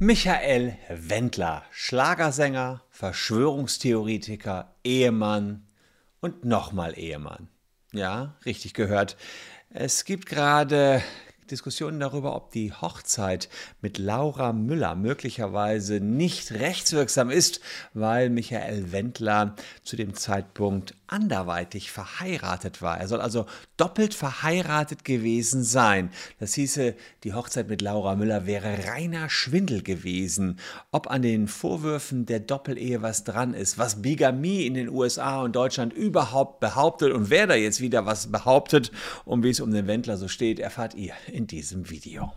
Michael Wendler, Schlagersänger, Verschwörungstheoretiker, Ehemann und nochmal Ehemann. Ja, richtig gehört. Es gibt gerade Diskussionen darüber, ob die Hochzeit mit Laura Müller möglicherweise nicht rechtswirksam ist, weil Michael Wendler zu dem Zeitpunkt anderweitig verheiratet war. Er soll also doppelt verheiratet gewesen sein. Das hieße, die Hochzeit mit Laura Müller wäre reiner Schwindel gewesen. Ob an den Vorwürfen der Doppelehe was dran ist, was Bigamie in den USA und Deutschland überhaupt behauptet und wer da jetzt wieder was behauptet und wie es um den Wendler so steht, erfahrt ihr in diesem Video.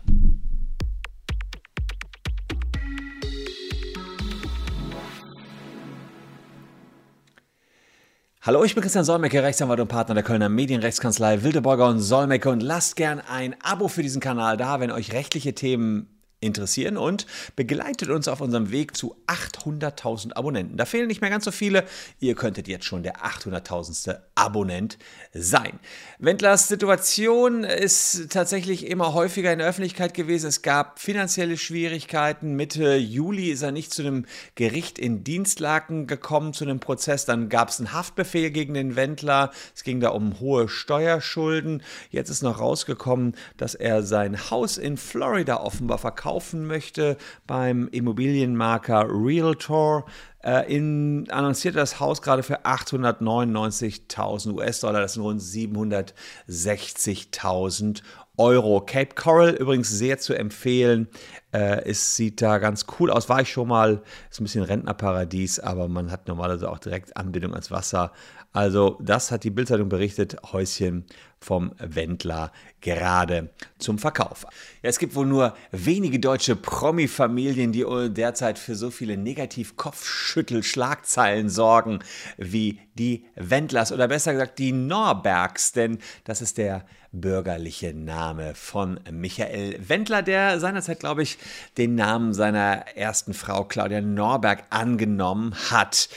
Hallo, ich bin Christian Solmecke, Rechtsanwalt und Partner der Kölner Medienrechtskanzlei Wildeborger und Solmecke und lasst gern ein Abo für diesen Kanal da, wenn euch rechtliche Themen interessieren und begleitet uns auf unserem Weg zu 800.000 Abonnenten. Da fehlen nicht mehr ganz so viele. Ihr könntet jetzt schon der 800.000. Abonnent sein. Wendlers Situation ist tatsächlich immer häufiger in der Öffentlichkeit gewesen. Es gab finanzielle Schwierigkeiten. Mitte Juli ist er nicht zu einem Gericht in Dienstlaken gekommen, zu einem Prozess. Dann gab es einen Haftbefehl gegen den Wendler. Es ging da um hohe Steuerschulden. Jetzt ist noch rausgekommen, dass er sein Haus in Florida offenbar verkauft kaufen möchte beim Immobilienmarker Realtor. Äh, in, annonciert das Haus gerade für 899.000 US-Dollar, das sind rund 760.000 Euro. Cape Coral übrigens sehr zu empfehlen. Äh, es sieht da ganz cool aus. War ich schon mal. Ist ein bisschen Rentnerparadies, aber man hat normalerweise auch direkt Anbindung ans Wasser. Also, das hat die Bildzeitung berichtet. Häuschen vom Wendler gerade zum Verkauf. Ja, es gibt wohl nur wenige deutsche Promi-Familien, die derzeit für so viele Negativ-Kopfschüttel-Schlagzeilen sorgen wie die Wendlers oder besser gesagt die Norbergs, denn das ist der bürgerliche Name von Michael Wendler, der seinerzeit, glaube ich, den Namen seiner ersten Frau Claudia Norberg angenommen hat.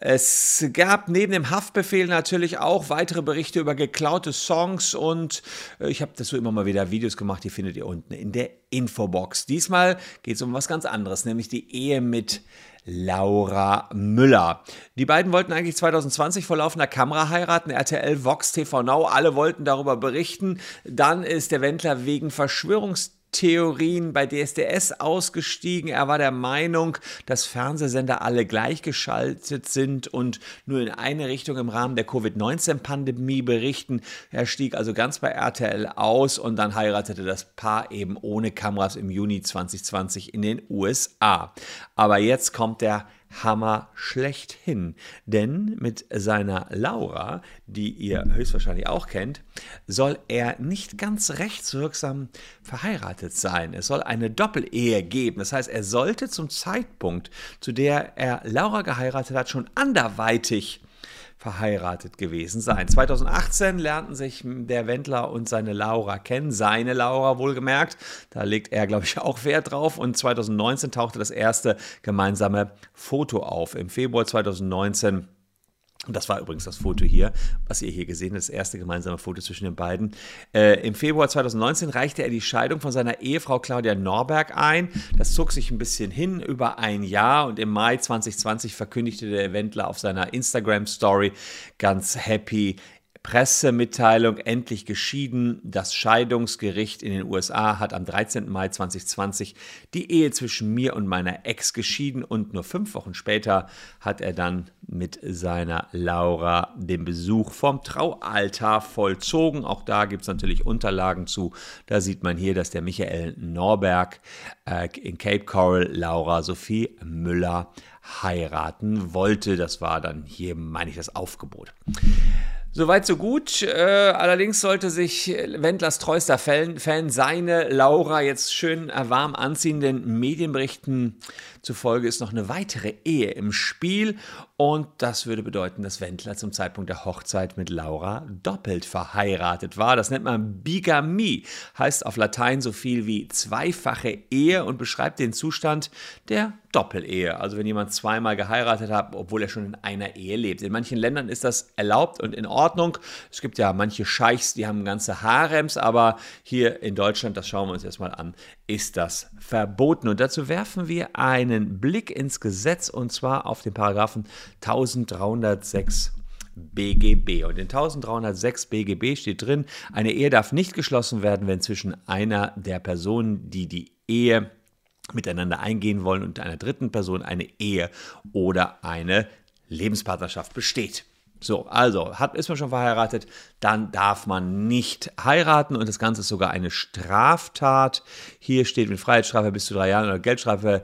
Es gab neben dem Haftbefehl natürlich auch weitere Berichte über geklaute Songs und äh, ich habe dazu immer mal wieder Videos gemacht, die findet ihr unten in der Infobox. Diesmal geht es um was ganz anderes, nämlich die Ehe mit Laura Müller. Die beiden wollten eigentlich 2020 vor laufender Kamera heiraten. RTL, Vox, TV Now, alle wollten darüber berichten. Dann ist der Wendler wegen Verschwörungs Theorien bei DSDS ausgestiegen. Er war der Meinung, dass Fernsehsender alle gleichgeschaltet sind und nur in eine Richtung im Rahmen der Covid-19-Pandemie berichten. Er stieg also ganz bei RTL aus und dann heiratete das Paar eben ohne Kameras im Juni 2020 in den USA. Aber jetzt kommt der Hammer schlechthin. Denn mit seiner Laura, die ihr höchstwahrscheinlich auch kennt, soll er nicht ganz rechtswirksam verheiratet sein. Es soll eine Doppelehe geben. Das heißt, er sollte zum Zeitpunkt, zu der er Laura geheiratet hat, schon anderweitig verheiratet gewesen sein. 2018 lernten sich der Wendler und seine Laura kennen, seine Laura wohlgemerkt. Da legt er, glaube ich, auch Wert drauf. Und 2019 tauchte das erste gemeinsame Foto auf. Im Februar 2019 und das war übrigens das Foto hier, was ihr hier gesehen habt, das erste gemeinsame Foto zwischen den beiden. Äh, Im Februar 2019 reichte er die Scheidung von seiner Ehefrau Claudia Norberg ein. Das zog sich ein bisschen hin über ein Jahr und im Mai 2020 verkündigte der Wendler auf seiner Instagram-Story ganz happy, Pressemitteilung endlich geschieden. Das Scheidungsgericht in den USA hat am 13. Mai 2020 die Ehe zwischen mir und meiner Ex geschieden und nur fünf Wochen später hat er dann mit seiner Laura den Besuch vom Traualtar vollzogen. Auch da gibt es natürlich Unterlagen zu. Da sieht man hier, dass der Michael Norberg äh, in Cape Coral Laura Sophie Müller heiraten wollte. Das war dann hier, meine ich, das Aufgebot. Soweit, so gut. Äh, allerdings sollte sich Wendlers treuester Fan, Fan seine Laura jetzt schön warm anziehen, denn Medienberichten zufolge ist noch eine weitere Ehe im Spiel Und das würde bedeuten, dass Wendler zum Zeitpunkt der Hochzeit mit Laura doppelt verheiratet war. Das nennt man Bigamie, heißt auf Latein so viel wie zweifache Ehe und beschreibt den Zustand der Doppelehe. Also wenn jemand zweimal geheiratet hat, obwohl er schon in einer Ehe lebt. In manchen Ländern ist das erlaubt und in Ordnung. Es gibt ja manche Scheichs, die haben ganze Harems, aber hier in Deutschland, das schauen wir uns erstmal an, ist das verboten. Und dazu werfen wir einen Blick ins Gesetz und zwar auf den Paragraphen 1306 BGB. Und in 1306 BGB steht drin, eine Ehe darf nicht geschlossen werden, wenn zwischen einer der Personen, die die Ehe miteinander eingehen wollen und einer dritten Person eine Ehe oder eine Lebenspartnerschaft besteht. So, also hat, ist man schon verheiratet, dann darf man nicht heiraten und das Ganze ist sogar eine Straftat. Hier steht mit Freiheitsstrafe bis zu drei Jahren oder Geldstrafe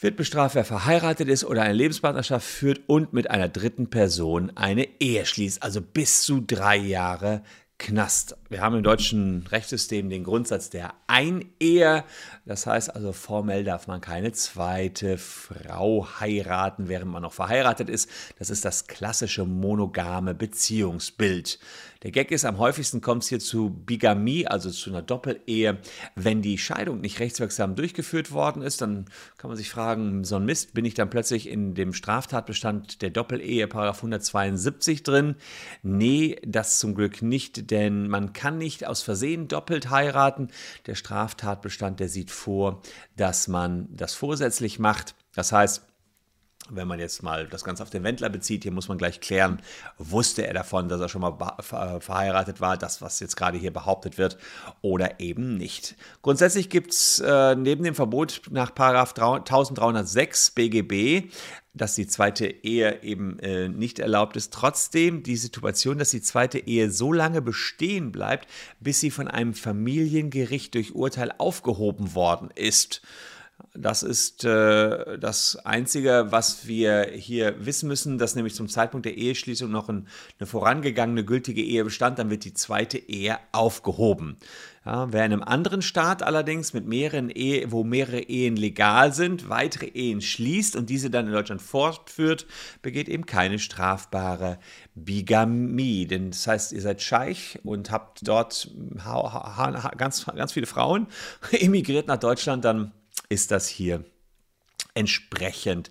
wird bestraft, wer verheiratet ist oder eine Lebenspartnerschaft führt und mit einer dritten Person eine Ehe schließt, also bis zu drei Jahre Knast. Wir haben im deutschen Rechtssystem den Grundsatz der Einehe. Das heißt also, formell darf man keine zweite Frau heiraten, während man noch verheiratet ist. Das ist das klassische monogame Beziehungsbild. Der Gag ist, am häufigsten kommt es hier zu Bigamie, also zu einer Doppelehe. Wenn die Scheidung nicht rechtswirksam durchgeführt worden ist, dann kann man sich fragen, so ein Mist, bin ich dann plötzlich in dem Straftatbestand der Doppelehe, Paragraph 172 drin? Nee, das zum Glück nicht, denn man kann nicht aus Versehen doppelt heiraten. Der Straftatbestand, der sieht vor, dass man das vorsätzlich macht. Das heißt, wenn man jetzt mal das Ganze auf den Wendler bezieht, hier muss man gleich klären, wusste er davon, dass er schon mal verheiratet war, das, was jetzt gerade hier behauptet wird, oder eben nicht. Grundsätzlich gibt es äh, neben dem Verbot nach 1306 BGB, dass die zweite Ehe eben äh, nicht erlaubt ist, trotzdem die Situation, dass die zweite Ehe so lange bestehen bleibt, bis sie von einem Familiengericht durch Urteil aufgehoben worden ist. Das ist äh, das Einzige, was wir hier wissen müssen, dass nämlich zum Zeitpunkt der Eheschließung noch ein, eine vorangegangene gültige Ehe bestand, dann wird die zweite Ehe aufgehoben. Ja, wer in einem anderen Staat allerdings mit mehreren Ehen, wo mehrere Ehen legal sind, weitere Ehen schließt und diese dann in Deutschland fortführt, begeht eben keine strafbare Bigamie. Denn das heißt, ihr seid Scheich und habt dort ganz, ganz viele Frauen, emigriert nach Deutschland, dann ist das hier entsprechend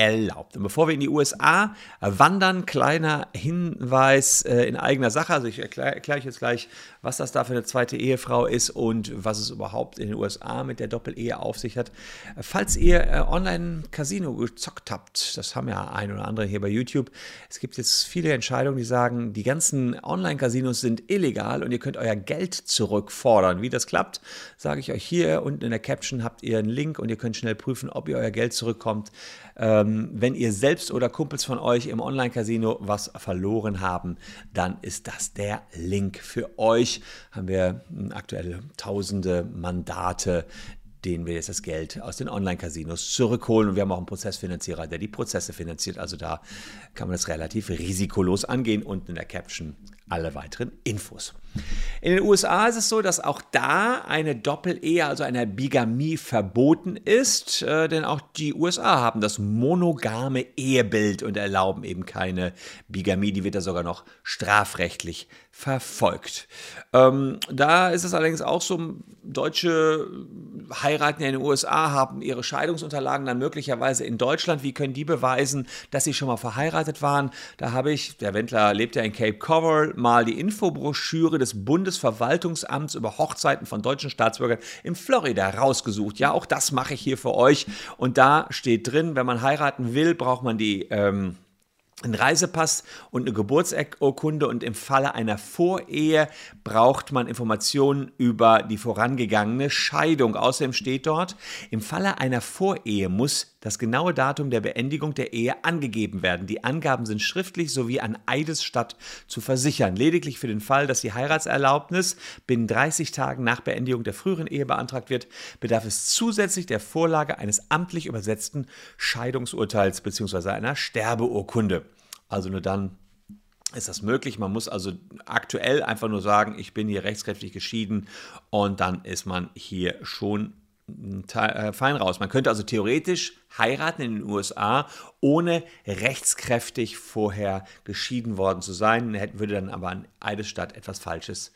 erlaubt. Und bevor wir in die USA wandern, kleiner Hinweis äh, in eigener Sache. Also ich erkläre erklär euch jetzt gleich, was das da für eine zweite Ehefrau ist und was es überhaupt in den USA mit der Doppelehe auf sich hat. Falls ihr äh, Online-Casino gezockt habt, das haben ja ein oder andere hier bei YouTube, es gibt jetzt viele Entscheidungen, die sagen, die ganzen Online-Casinos sind illegal und ihr könnt euer Geld zurückfordern. Wie das klappt, sage ich euch hier unten in der Caption habt ihr einen Link und ihr könnt schnell prüfen, ob ihr euer Geld zurückkommt. Ähm, wenn ihr selbst oder Kumpels von euch im Online-Casino was verloren haben, dann ist das der Link für euch. Haben wir hm, aktuell tausende Mandate, denen wir jetzt das Geld aus den Online-Casinos zurückholen. Und wir haben auch einen Prozessfinanzierer, der die Prozesse finanziert. Also da kann man das relativ risikolos angehen. Unten in der Caption alle weiteren Infos. In den USA ist es so, dass auch da eine Doppelehe, also eine Bigamie verboten ist, äh, denn auch die USA haben das monogame Ehebild und erlauben eben keine Bigamie, die wird da sogar noch strafrechtlich verfolgt. Ähm, da ist es allerdings auch so, Deutsche heiraten in den USA, haben ihre Scheidungsunterlagen dann möglicherweise in Deutschland. Wie können die beweisen, dass sie schon mal verheiratet waren? Da habe ich, der Wendler lebt ja in Cape Coral, mal die Infobroschüre des Bundesverwaltungsamts über Hochzeiten von deutschen Staatsbürgern in Florida rausgesucht. Ja, auch das mache ich hier für euch. Und da steht drin, wenn man heiraten will, braucht man die. Ähm, einen Reisepass und eine Geburtsurkunde und im Falle einer Vorehe braucht man Informationen über die vorangegangene Scheidung. Außerdem steht dort, im Falle einer Vorehe muss das genaue Datum der Beendigung der Ehe angegeben werden. Die Angaben sind schriftlich sowie an Eidesstadt zu versichern. Lediglich für den Fall, dass die Heiratserlaubnis binnen 30 Tagen nach Beendigung der früheren Ehe beantragt wird, bedarf es zusätzlich der Vorlage eines amtlich übersetzten Scheidungsurteils bzw. einer Sterbeurkunde. Also nur dann ist das möglich. Man muss also aktuell einfach nur sagen, ich bin hier rechtskräftig geschieden und dann ist man hier schon äh, fein raus. Man könnte also theoretisch heiraten in den USA, ohne rechtskräftig vorher geschieden worden zu sein, würde dann aber an Eidesstadt etwas Falsches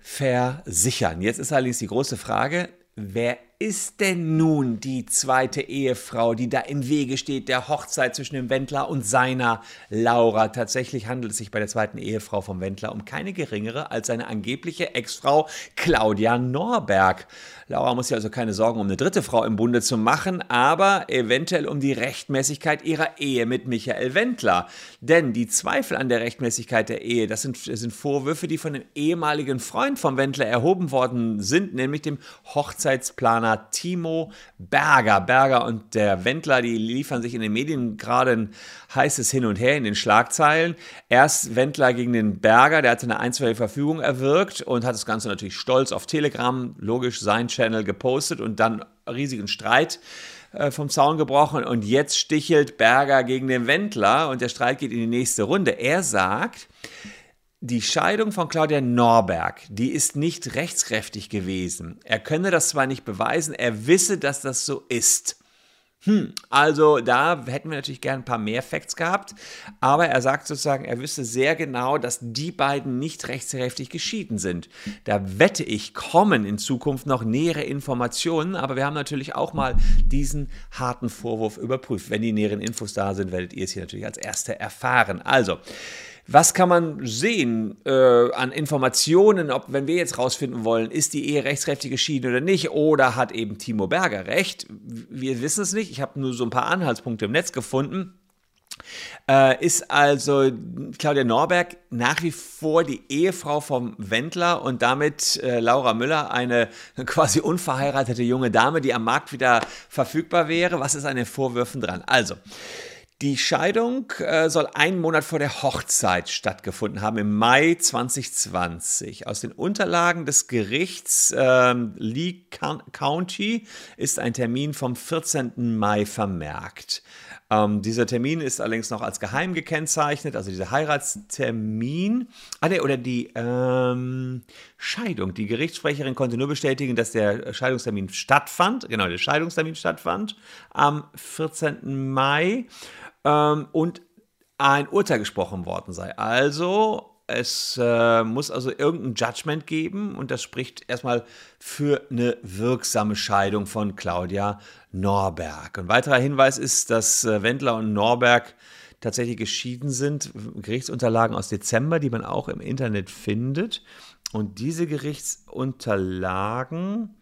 versichern. Jetzt ist allerdings die große Frage, wer ist denn nun die zweite Ehefrau, die da im Wege steht, der Hochzeit zwischen dem Wendler und seiner Laura? Tatsächlich handelt es sich bei der zweiten Ehefrau vom Wendler um keine geringere als seine angebliche Ex-Frau Claudia Norberg. Laura muss sich also keine Sorgen um eine dritte Frau im Bunde zu machen, aber eventuell um die Rechtmäßigkeit ihrer Ehe mit Michael Wendler. Denn die Zweifel an der Rechtmäßigkeit der Ehe, das sind, das sind Vorwürfe, die von dem ehemaligen Freund vom Wendler erhoben worden sind, nämlich dem Hochzeitsplaner Amerikaner Timo Berger. Berger und der Wendler, die liefern sich in den Medien gerade ein heißes Hin und Her in den Schlagzeilen. Erst Wendler gegen den Berger, der hatte eine einstweilige Verfügung erwirkt und hat das Ganze natürlich stolz auf Telegram, logisch sein Channel gepostet und dann riesigen Streit äh, vom Zaun gebrochen und jetzt stichelt Berger gegen den Wendler und der Streit geht in die nächste Runde. Er sagt, die Scheidung von Claudia Norberg, die ist nicht rechtskräftig gewesen. Er könne das zwar nicht beweisen, er wisse, dass das so ist. Hm, also da hätten wir natürlich gern ein paar mehr Facts gehabt, aber er sagt sozusagen, er wüsste sehr genau, dass die beiden nicht rechtskräftig geschieden sind. Da wette ich, kommen in Zukunft noch nähere Informationen, aber wir haben natürlich auch mal diesen harten Vorwurf überprüft. Wenn die näheren Infos da sind, werdet ihr es hier natürlich als Erste erfahren. Also, was kann man sehen äh, an Informationen, ob, wenn wir jetzt rausfinden wollen, ist die Ehe rechtskräftig geschieden oder nicht, oder hat eben Timo Berger recht? Wir wissen es nicht. Ich habe nur so ein paar Anhaltspunkte im Netz gefunden. Äh, ist also Claudia Norberg nach wie vor die Ehefrau vom Wendler und damit äh, Laura Müller eine quasi unverheiratete junge Dame, die am Markt wieder verfügbar wäre. Was ist an den Vorwürfen dran? Also, die Scheidung äh, soll einen Monat vor der Hochzeit stattgefunden haben, im Mai 2020. Aus den Unterlagen des Gerichts äh, Lee County ist ein Termin vom 14. Mai vermerkt. Ähm, dieser Termin ist allerdings noch als geheim gekennzeichnet, also dieser Heiratstermin. Ah, nee, oder die ähm, Scheidung. Die Gerichtssprecherin konnte nur bestätigen, dass der Scheidungstermin stattfand. Genau, der Scheidungstermin stattfand am 14. Mai ähm, und ein Urteil gesprochen worden sei. Also es äh, muss also irgendein Judgment geben und das spricht erstmal für eine wirksame Scheidung von Claudia Norberg. Ein weiterer Hinweis ist, dass äh, Wendler und Norberg tatsächlich geschieden sind. Gerichtsunterlagen aus Dezember, die man auch im Internet findet. Und diese Gerichtsunterlagen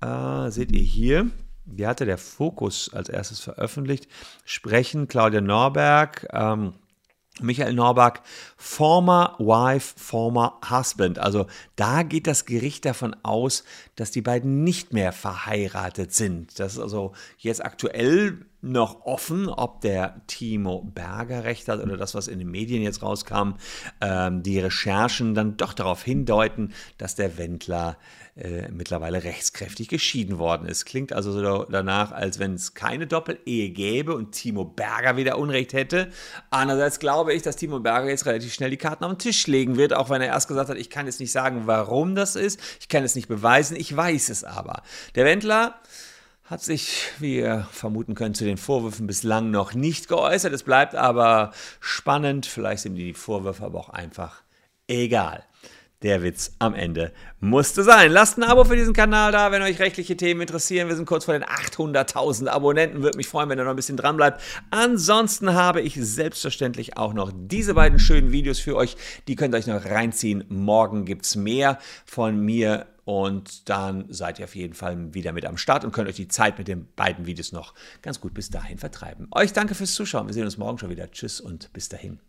äh, seht ihr hier die hatte der Fokus als erstes veröffentlicht, sprechen Claudia Norberg, ähm, Michael Norberg, former wife, former husband. Also da geht das Gericht davon aus, dass die beiden nicht mehr verheiratet sind. Das ist also jetzt aktuell noch offen, ob der Timo Berger recht hat oder das, was in den Medien jetzt rauskam, ähm, die Recherchen dann doch darauf hindeuten, dass der Wendler äh, mittlerweile rechtskräftig geschieden worden ist. Klingt also so danach, als wenn es keine Doppel-Ehe gäbe und Timo Berger wieder Unrecht hätte. Andererseits glaube ich, dass Timo Berger jetzt relativ schnell die Karten auf den Tisch legen wird, auch wenn er erst gesagt hat, ich kann jetzt nicht sagen, warum das ist, ich kann es nicht beweisen, ich weiß es aber. Der Wendler hat sich, wie ihr vermuten könnt, zu den Vorwürfen bislang noch nicht geäußert. Es bleibt aber spannend. Vielleicht sind die Vorwürfe aber auch einfach egal. Der Witz am Ende musste sein. Lasst ein Abo für diesen Kanal da, wenn euch rechtliche Themen interessieren. Wir sind kurz vor den 800.000 Abonnenten. Würde mich freuen, wenn ihr noch ein bisschen dran bleibt. Ansonsten habe ich selbstverständlich auch noch diese beiden schönen Videos für euch. Die könnt ihr euch noch reinziehen. Morgen gibt es mehr von mir und dann seid ihr auf jeden Fall wieder mit am Start und könnt euch die Zeit mit den beiden Videos noch ganz gut bis dahin vertreiben. Euch danke fürs Zuschauen. Wir sehen uns morgen schon wieder. Tschüss und bis dahin.